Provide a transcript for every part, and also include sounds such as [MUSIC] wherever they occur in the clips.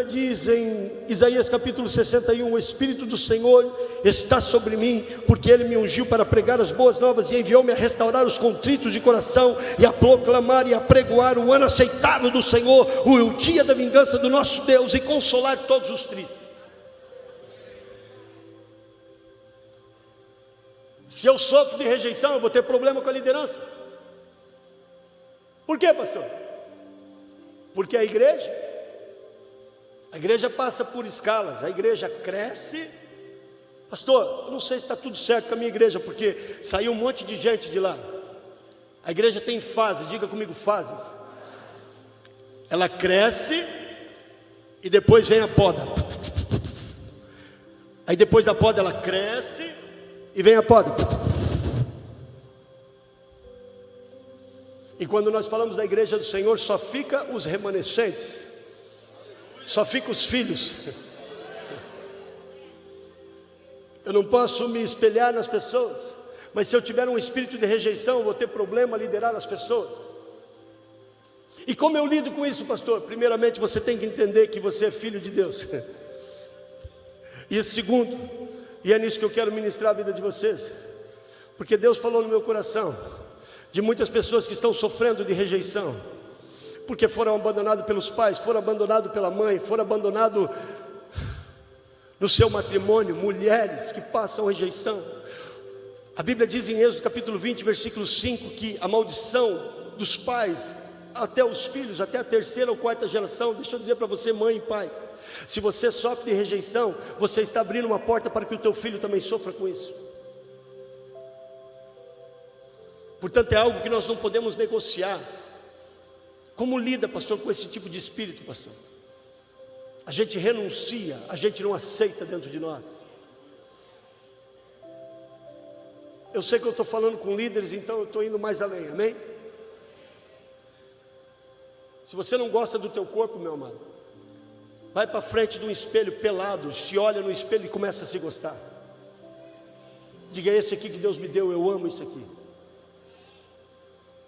Bíblia diz em Isaías capítulo 61: O Espírito do Senhor está sobre mim, porque Ele me ungiu para pregar as boas novas e enviou-me a restaurar os contritos de coração e a proclamar e a pregoar o ano aceitável do Senhor, o dia da vingança do nosso Deus e consolar todos os tristes. Se eu sofro de rejeição, eu vou ter problema com a liderança. Por quê, pastor? Porque a igreja, a igreja passa por escalas, a igreja cresce. Pastor, eu não sei se está tudo certo com a minha igreja, porque saiu um monte de gente de lá. A igreja tem fases, diga comigo fases. Ela cresce e depois vem a poda. Aí depois da poda ela cresce e vem a poda. E quando nós falamos da igreja do Senhor, só fica os remanescentes, só fica os filhos. Eu não posso me espelhar nas pessoas, mas se eu tiver um espírito de rejeição, vou ter problema a liderar as pessoas. E como eu lido com isso, pastor? Primeiramente, você tem que entender que você é filho de Deus. E segundo, e é nisso que eu quero ministrar a vida de vocês, porque Deus falou no meu coração, de muitas pessoas que estão sofrendo de rejeição, porque foram abandonados pelos pais, foram abandonados pela mãe, foram abandonados no seu matrimônio, mulheres que passam rejeição. A Bíblia diz em Êxodo capítulo 20, versículo 5, que a maldição dos pais até os filhos, até a terceira ou quarta geração, deixa eu dizer para você, mãe e pai, se você sofre de rejeição, você está abrindo uma porta para que o teu filho também sofra com isso. Portanto, é algo que nós não podemos negociar. Como lida, pastor, com esse tipo de espírito, pastor? A gente renuncia, a gente não aceita dentro de nós. Eu sei que eu estou falando com líderes, então eu estou indo mais além, amém? Se você não gosta do teu corpo, meu amado, vai para frente de um espelho pelado, se olha no espelho e começa a se gostar. Diga, esse aqui que Deus me deu, eu amo isso aqui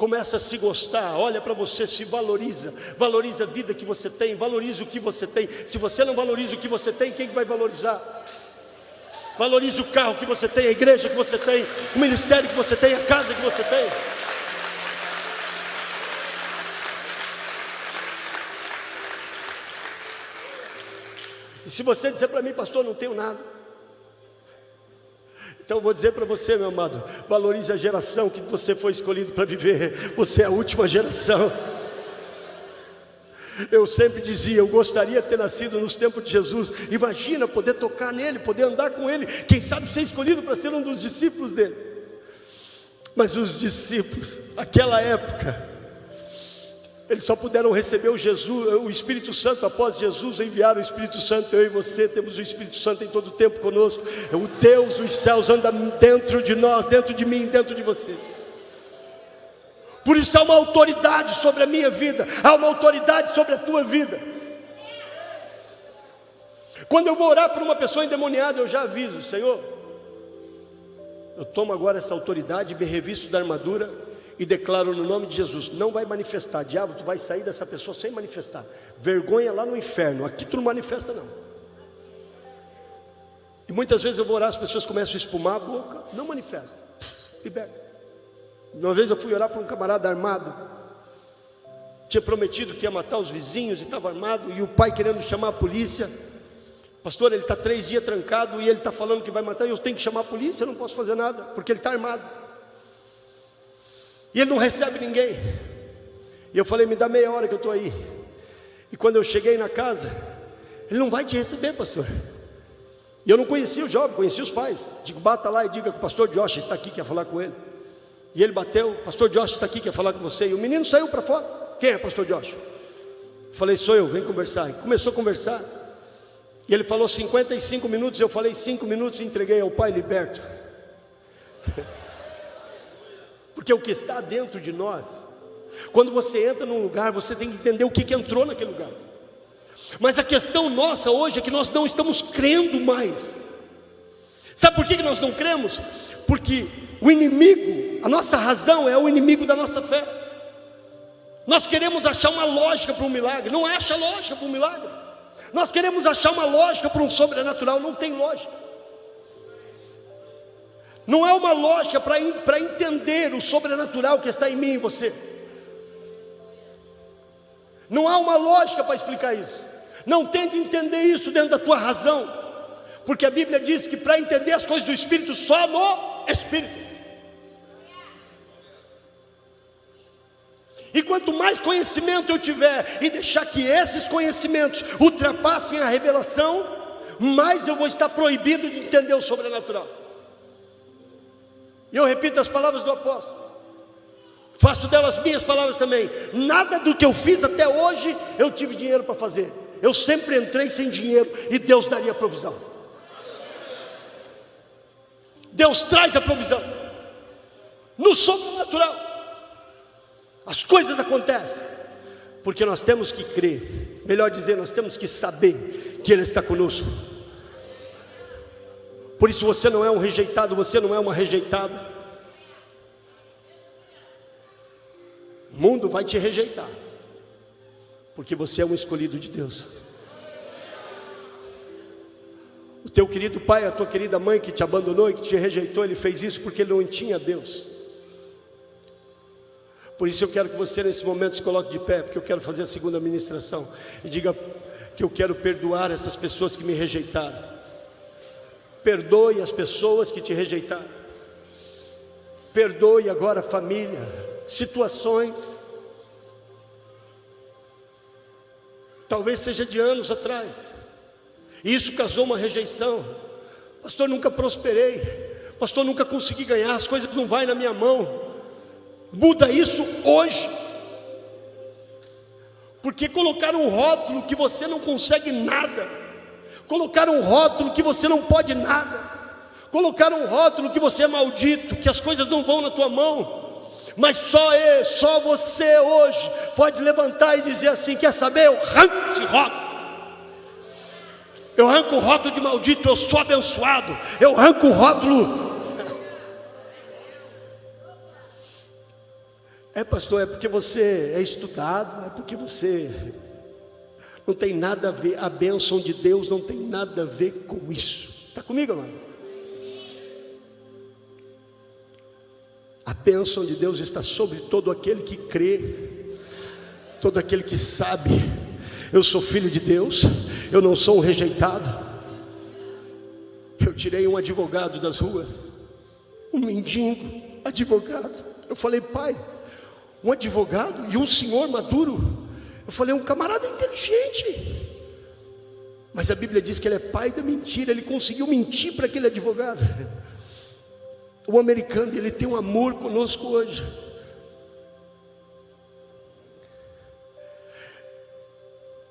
começa a se gostar, olha para você, se valoriza, valoriza a vida que você tem, valoriza o que você tem. Se você não valoriza o que você tem, quem vai valorizar? Valorize o carro que você tem, a igreja que você tem, o ministério que você tem, a casa que você tem. E se você dizer para mim, pastor, não tenho nada, então vou dizer para você, meu amado, valorize a geração que você foi escolhido para viver. Você é a última geração. Eu sempre dizia, eu gostaria de ter nascido nos tempos de Jesus. Imagina poder tocar nele, poder andar com ele. Quem sabe ser escolhido para ser um dos discípulos dele. Mas os discípulos, aquela época, eles só puderam receber o, Jesus, o Espírito Santo após Jesus enviar o Espírito Santo. Eu e você temos o Espírito Santo em todo o tempo conosco. O Deus dos céus anda dentro de nós, dentro de mim, dentro de você. Por isso há uma autoridade sobre a minha vida, há uma autoridade sobre a tua vida. Quando eu vou orar por uma pessoa endemoniada, eu já aviso, Senhor, eu tomo agora essa autoridade, me revisto da armadura e declaro no nome de Jesus: não vai manifestar, diabo, tu vai sair dessa pessoa sem manifestar. Vergonha lá no inferno, aqui tu não manifesta, não. E muitas vezes eu vou orar, as pessoas começam a espumar a boca, não manifesta, liberta. Uma vez eu fui orar para um camarada armado, tinha prometido que ia matar os vizinhos e estava armado, e o pai querendo chamar a polícia. Pastor, ele está três dias trancado e ele está falando que vai matar, eu tenho que chamar a polícia, eu não posso fazer nada, porque ele está armado. E ele não recebe ninguém. E eu falei, me dá meia hora que eu estou aí. E quando eu cheguei na casa, ele não vai te receber, pastor. E eu não conhecia o jovem, conhecia os pais. Digo, bata lá e diga que o pastor Josh está aqui, quer falar com ele. E ele bateu, pastor Josh está aqui, quer falar com você. E o menino saiu para fora. Quem é pastor Josh? Falei, sou eu, vem conversar. E começou a conversar. E ele falou 55 minutos, eu falei 5 minutos e entreguei ao pai liberto. [LAUGHS] Porque o que está dentro de nós, quando você entra num lugar, você tem que entender o que, que entrou naquele lugar. Mas a questão nossa hoje é que nós não estamos crendo mais. Sabe por que, que nós não cremos? Porque o inimigo, a nossa razão é o inimigo da nossa fé. Nós queremos achar uma lógica para um milagre, não acha lógica para um milagre. Nós queremos achar uma lógica para um sobrenatural, não tem lógica. Não é uma lógica para entender o sobrenatural que está em mim e você. Não há uma lógica para explicar isso. Não tente entender isso dentro da tua razão, porque a Bíblia diz que para entender as coisas do Espírito, só no Espírito. E quanto mais conhecimento eu tiver e deixar que esses conhecimentos ultrapassem a revelação, mais eu vou estar proibido de entender o sobrenatural. E eu repito as palavras do apóstolo. Faço delas minhas palavras também. Nada do que eu fiz até hoje eu tive dinheiro para fazer. Eu sempre entrei sem dinheiro e Deus daria provisão. Deus traz a provisão. No sobrenatural. As coisas acontecem, porque nós temos que crer, melhor dizer, nós temos que saber que Ele está conosco. Por isso você não é um rejeitado, você não é uma rejeitada. O mundo vai te rejeitar, porque você é um escolhido de Deus. O teu querido pai, a tua querida mãe que te abandonou e que te rejeitou, ele fez isso porque ele não tinha Deus. Por isso eu quero que você nesse momento se coloque de pé, porque eu quero fazer a segunda ministração e diga que eu quero perdoar essas pessoas que me rejeitaram. Perdoe as pessoas que te rejeitaram. Perdoe agora a família, situações. Talvez seja de anos atrás. Isso causou uma rejeição. Pastor, nunca prosperei. Pastor, nunca consegui ganhar. As coisas não vai na minha mão. Muda isso hoje. Porque colocar um rótulo que você não consegue nada, colocar um rótulo que você não pode nada, colocar um rótulo que você é maldito, que as coisas não vão na tua mão, mas só eu, só você hoje pode levantar e dizer assim: quer saber? Eu arranco esse rótulo. Eu arranco o rótulo de maldito, eu sou abençoado. Eu arranco o rótulo É, pastor, é porque você é estudado, é porque você não tem nada a ver, a bênção de Deus não tem nada a ver com isso. Está comigo, amado? A bênção de Deus está sobre todo aquele que crê, todo aquele que sabe, eu sou filho de Deus, eu não sou um rejeitado. Eu tirei um advogado das ruas, um mendigo, advogado. Eu falei, pai, um advogado e um senhor maduro. Eu falei, um camarada inteligente. Mas a Bíblia diz que ele é pai da mentira, ele conseguiu mentir para aquele advogado. O americano, ele tem um amor conosco hoje.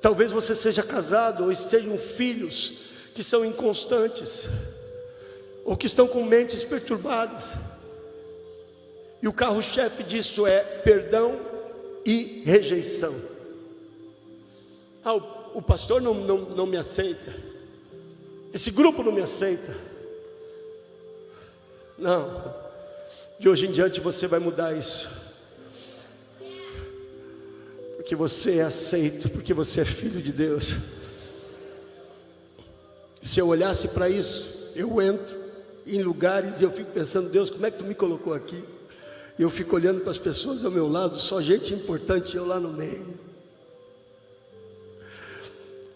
Talvez você seja casado ou sejam filhos que são inconstantes, ou que estão com mentes perturbadas. E o carro-chefe disso é perdão e rejeição. Ah, o, o pastor não, não, não me aceita. Esse grupo não me aceita. Não. De hoje em diante você vai mudar isso. Porque você é aceito, porque você é filho de Deus. Se eu olhasse para isso, eu entro em lugares e eu fico pensando, Deus, como é que tu me colocou aqui? E eu fico olhando para as pessoas ao meu lado, só gente importante eu lá no meio.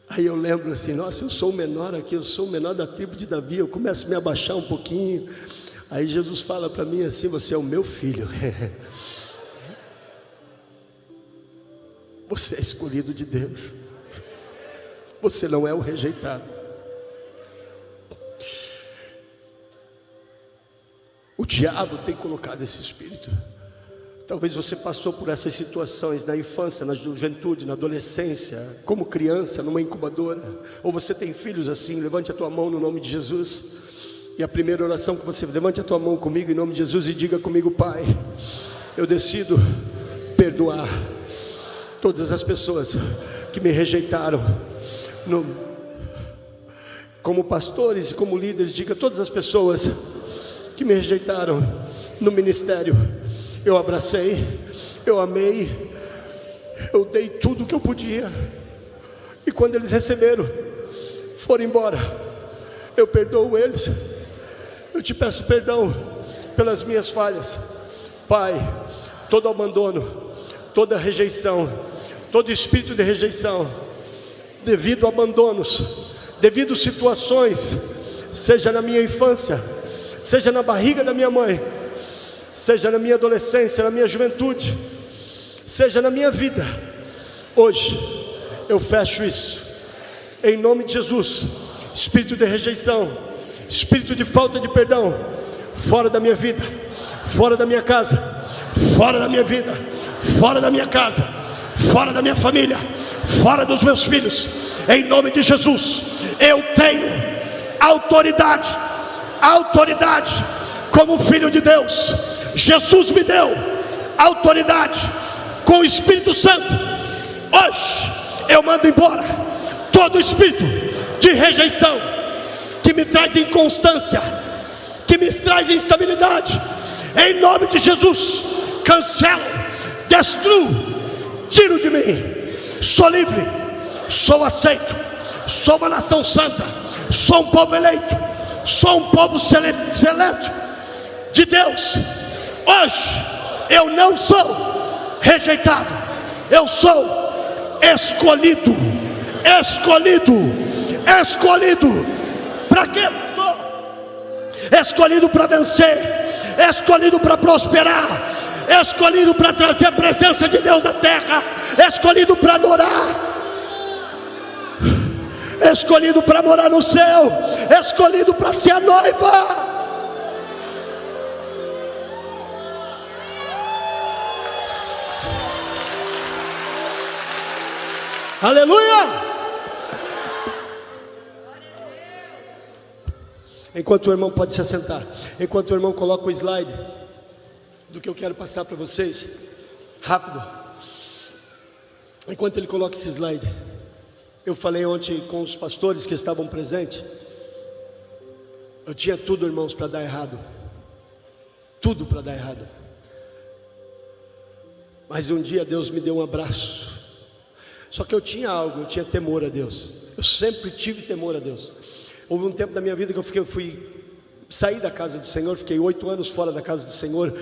Aí eu lembro assim, nossa, eu sou o menor aqui, eu sou o menor da tribo de Davi, eu começo a me abaixar um pouquinho. Aí Jesus fala para mim assim: Você é o meu filho. [LAUGHS] Você é escolhido de Deus. Você não é o rejeitado. O diabo tem colocado esse espírito. Talvez você passou por essas situações na infância, na juventude, na adolescência, como criança, numa incubadora, ou você tem filhos assim, levante a tua mão no nome de Jesus. E a primeira oração que você levante a tua mão comigo em nome de Jesus e diga comigo, Pai, eu decido perdoar todas as pessoas que me rejeitaram. No, como pastores e como líderes, diga todas as pessoas que me rejeitaram no ministério. Eu abracei, eu amei, eu dei tudo que eu podia. E quando eles receberam, foram embora. Eu perdoo eles. Eu te peço perdão pelas minhas falhas. Pai, todo abandono, toda rejeição, todo espírito de rejeição, devido a abandonos, devido a situações, seja na minha infância, seja na barriga da minha mãe, seja na minha adolescência, na minha juventude, seja na minha vida, hoje eu fecho isso, em nome de Jesus. Espírito de rejeição, espírito de falta de perdão, fora da minha vida, fora da minha casa, fora da minha vida, fora da minha casa, fora da minha família, fora dos meus filhos, em nome de Jesus. Eu tenho autoridade, autoridade como filho de Deus. Jesus me deu autoridade com o Espírito Santo. Hoje eu mando embora todo espírito de rejeição que me traz inconstância, que me traz instabilidade. Em nome de Jesus, cancelo, destruo, tiro de mim. Sou livre, sou aceito, sou uma nação santa, sou um povo eleito, sou um povo seleto de Deus. Hoje eu não sou rejeitado, eu sou escolhido, escolhido, escolhido. Para quê? Escolhido para vencer, escolhido para prosperar, escolhido para trazer a presença de Deus na terra, escolhido para adorar, escolhido para morar no céu, escolhido para ser a noiva. Aleluia! Enquanto o irmão pode se assentar, enquanto o irmão coloca o slide do que eu quero passar para vocês, rápido. Enquanto ele coloca esse slide, eu falei ontem com os pastores que estavam presentes. Eu tinha tudo, irmãos, para dar errado. Tudo para dar errado. Mas um dia Deus me deu um abraço. Só que eu tinha algo, eu tinha temor a Deus. Eu sempre tive temor a Deus. Houve um tempo da minha vida que eu fiquei, fui sair da casa do Senhor, fiquei oito anos fora da casa do Senhor.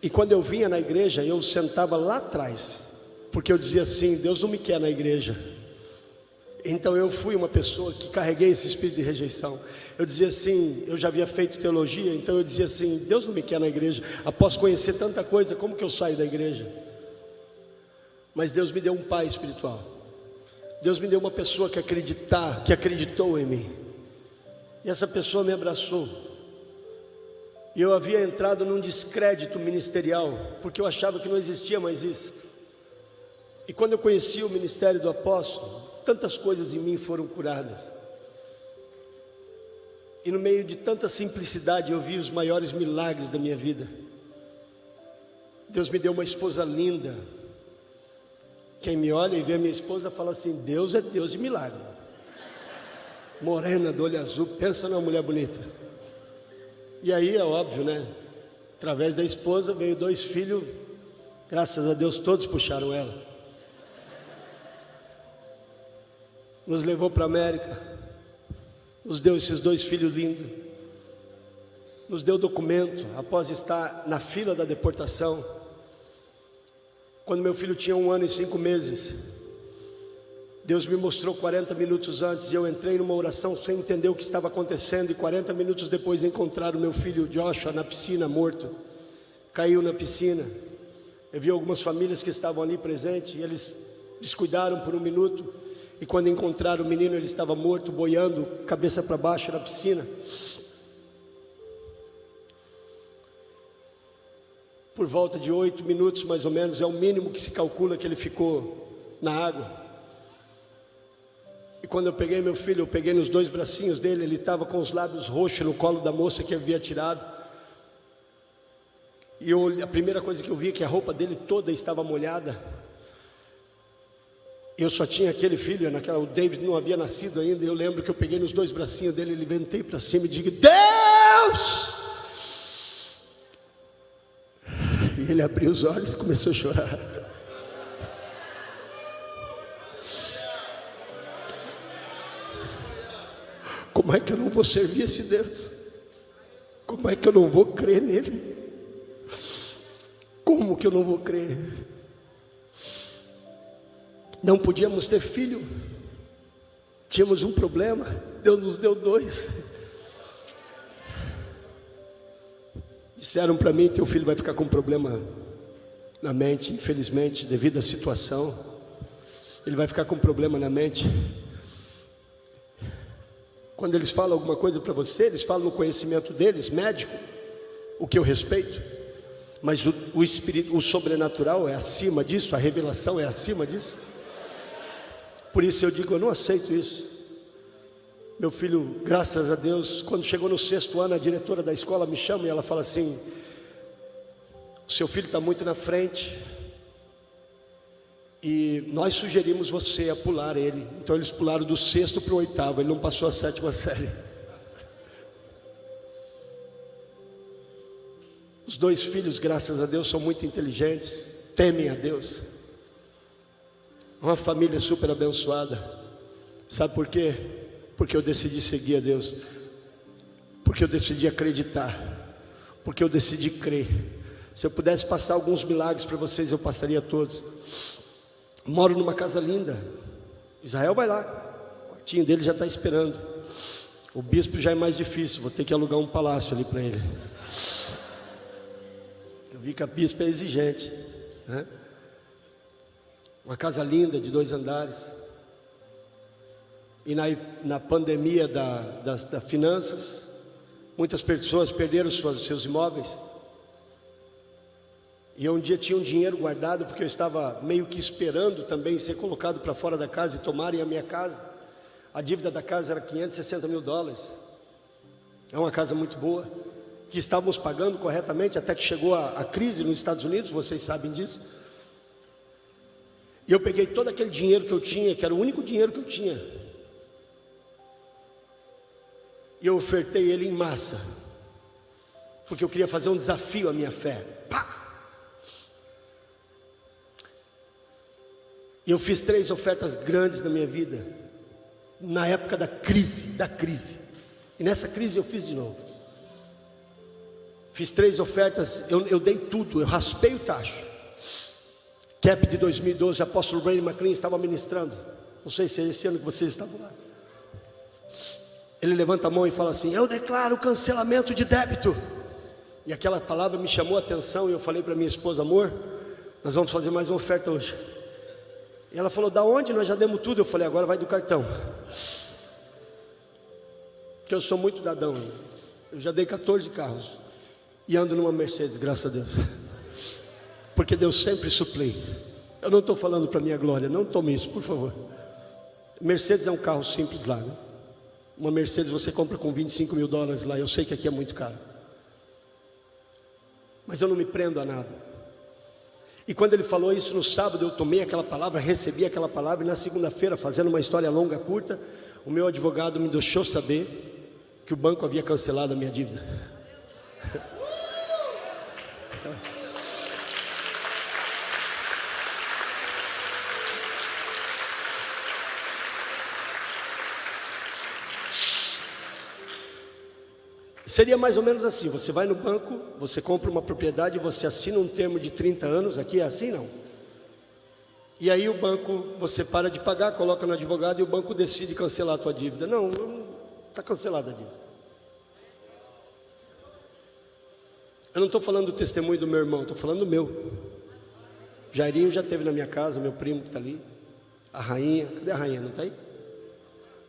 E quando eu vinha na igreja, eu sentava lá atrás, porque eu dizia assim: Deus não me quer na igreja. Então eu fui uma pessoa que carreguei esse espírito de rejeição. Eu dizia assim, eu já havia feito teologia, então eu dizia assim: Deus não me quer na igreja. Após conhecer tanta coisa, como que eu saio da igreja? Mas Deus me deu um pai espiritual. Deus me deu uma pessoa que acreditar, que acreditou em mim. E essa pessoa me abraçou. E eu havia entrado num descrédito ministerial, porque eu achava que não existia mais isso. E quando eu conheci o ministério do apóstolo, tantas coisas em mim foram curadas. E no meio de tanta simplicidade eu vi os maiores milagres da minha vida. Deus me deu uma esposa linda, quem me olha e vê minha esposa fala assim: Deus é Deus de milagre. Morena, do olho azul, pensa numa mulher bonita. E aí é óbvio, né? Através da esposa veio dois filhos, graças a Deus todos puxaram ela. Nos levou para a América, nos deu esses dois filhos lindos, nos deu documento após estar na fila da deportação quando meu filho tinha um ano e cinco meses, Deus me mostrou 40 minutos antes e eu entrei numa oração sem entender o que estava acontecendo. E 40 minutos depois encontraram meu filho Joshua na piscina, morto. Caiu na piscina. Eu vi algumas famílias que estavam ali presentes e eles descuidaram por um minuto. E quando encontraram o menino, ele estava morto, boiando, cabeça para baixo na piscina. Por volta de oito minutos mais ou menos, é o mínimo que se calcula que ele ficou na água. E quando eu peguei meu filho, eu peguei nos dois bracinhos dele, ele estava com os lábios roxos no colo da moça que havia tirado. E eu, a primeira coisa que eu vi é que a roupa dele toda estava molhada. Eu só tinha aquele filho, naquela, o David não havia nascido ainda. Eu lembro que eu peguei nos dois bracinhos dele, levantei para cima e digo: Deus! Ele abriu os olhos e começou a chorar. Como é que eu não vou servir esse Deus? Como é que eu não vou crer nele? Como que eu não vou crer? Não podíamos ter filho, tínhamos um problema, Deus nos deu dois. Disseram para mim: teu filho vai ficar com um problema na mente, infelizmente, devido à situação. Ele vai ficar com um problema na mente. Quando eles falam alguma coisa para você, eles falam no conhecimento deles, médico, o que eu respeito. Mas o, o, espírito, o sobrenatural é acima disso, a revelação é acima disso. Por isso eu digo, eu não aceito isso. Meu filho, graças a Deus, quando chegou no sexto ano, a diretora da escola me chama e ela fala assim: o seu filho está muito na frente. E nós sugerimos você a pular ele. Então eles pularam do sexto para o oitavo, ele não passou a sétima [LAUGHS] série. Os dois filhos, graças a Deus, são muito inteligentes, temem a Deus. Uma família super abençoada. Sabe por quê? Porque eu decidi seguir a Deus, porque eu decidi acreditar, porque eu decidi crer. Se eu pudesse passar alguns milagres para vocês, eu passaria todos. Moro numa casa linda. Israel vai lá, o quartinho dele já está esperando. O bispo já é mais difícil, vou ter que alugar um palácio ali para ele. Eu vi que a bispo é exigente. Né? Uma casa linda de dois andares e na, na pandemia da, das, finanças, muitas pessoas perderam suas, seus imóveis. E eu um dia tinha um dinheiro guardado, porque eu estava meio que esperando também ser colocado para fora da casa e tomarem a minha casa. A dívida da casa era 560 mil dólares. É uma casa muito boa, que estávamos pagando corretamente até que chegou a, a crise nos Estados Unidos, vocês sabem disso. E eu peguei todo aquele dinheiro que eu tinha, que era o único dinheiro que eu tinha, e eu ofertei ele em massa, porque eu queria fazer um desafio à minha fé. Pá! Eu fiz três ofertas grandes na minha vida, na época da crise, da crise. E nessa crise eu fiz de novo. Fiz três ofertas, eu, eu dei tudo, eu raspei o tacho. Cap de 2012, o apóstolo Brandon McLean estava ministrando. Não sei se é esse ano que vocês estavam lá. Ele levanta a mão e fala assim: Eu declaro cancelamento de débito. E aquela palavra me chamou a atenção e eu falei para minha esposa: Amor, nós vamos fazer mais uma oferta hoje. E ela falou: Da onde? Nós já demos tudo. Eu falei: Agora vai do cartão. Que eu sou muito dadão. Eu já dei 14 carros. E ando numa Mercedes, graças a Deus. Porque Deus sempre suplei. Eu não estou falando para minha glória, não tome isso, por favor. Mercedes é um carro simples lá, né? Uma Mercedes você compra com 25 mil dólares lá. Eu sei que aqui é muito caro. Mas eu não me prendo a nada. E quando ele falou isso no sábado, eu tomei aquela palavra, recebi aquela palavra, e na segunda-feira, fazendo uma história longa, curta, o meu advogado me deixou saber que o banco havia cancelado a minha dívida. [LAUGHS] Seria mais ou menos assim: você vai no banco, você compra uma propriedade, você assina um termo de 30 anos, aqui é assim não. E aí o banco, você para de pagar, coloca no advogado e o banco decide cancelar a tua dívida. Não, está cancelada a dívida. Eu não estou falando do testemunho do meu irmão, estou falando do meu. Jairinho já teve na minha casa, meu primo que está ali. A rainha, cadê a rainha? Não está aí?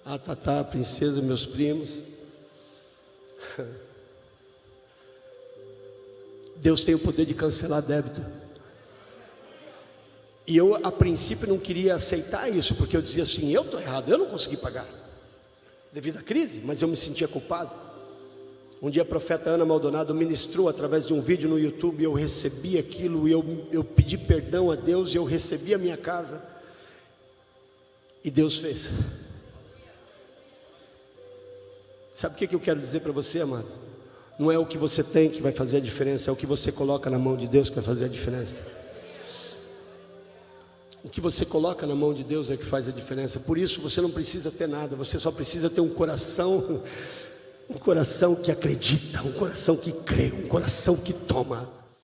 A Tatá, princesa, meus primos. [LAUGHS] Deus tem o poder de cancelar débito. E eu, a princípio, não queria aceitar isso, porque eu dizia assim: eu estou errado, eu não consegui pagar, devido à crise, mas eu me sentia culpado. Um dia a profeta Ana Maldonado ministrou através de um vídeo no YouTube, eu recebi aquilo, eu, eu pedi perdão a Deus, e eu recebi a minha casa, e Deus fez. Sabe o que eu quero dizer para você, amado? Não é o que você tem que vai fazer a diferença, é o que você coloca na mão de Deus que vai fazer a diferença. O que você coloca na mão de Deus é que faz a diferença. Por isso você não precisa ter nada, você só precisa ter um coração, um coração que acredita, um coração que crê, um coração que toma.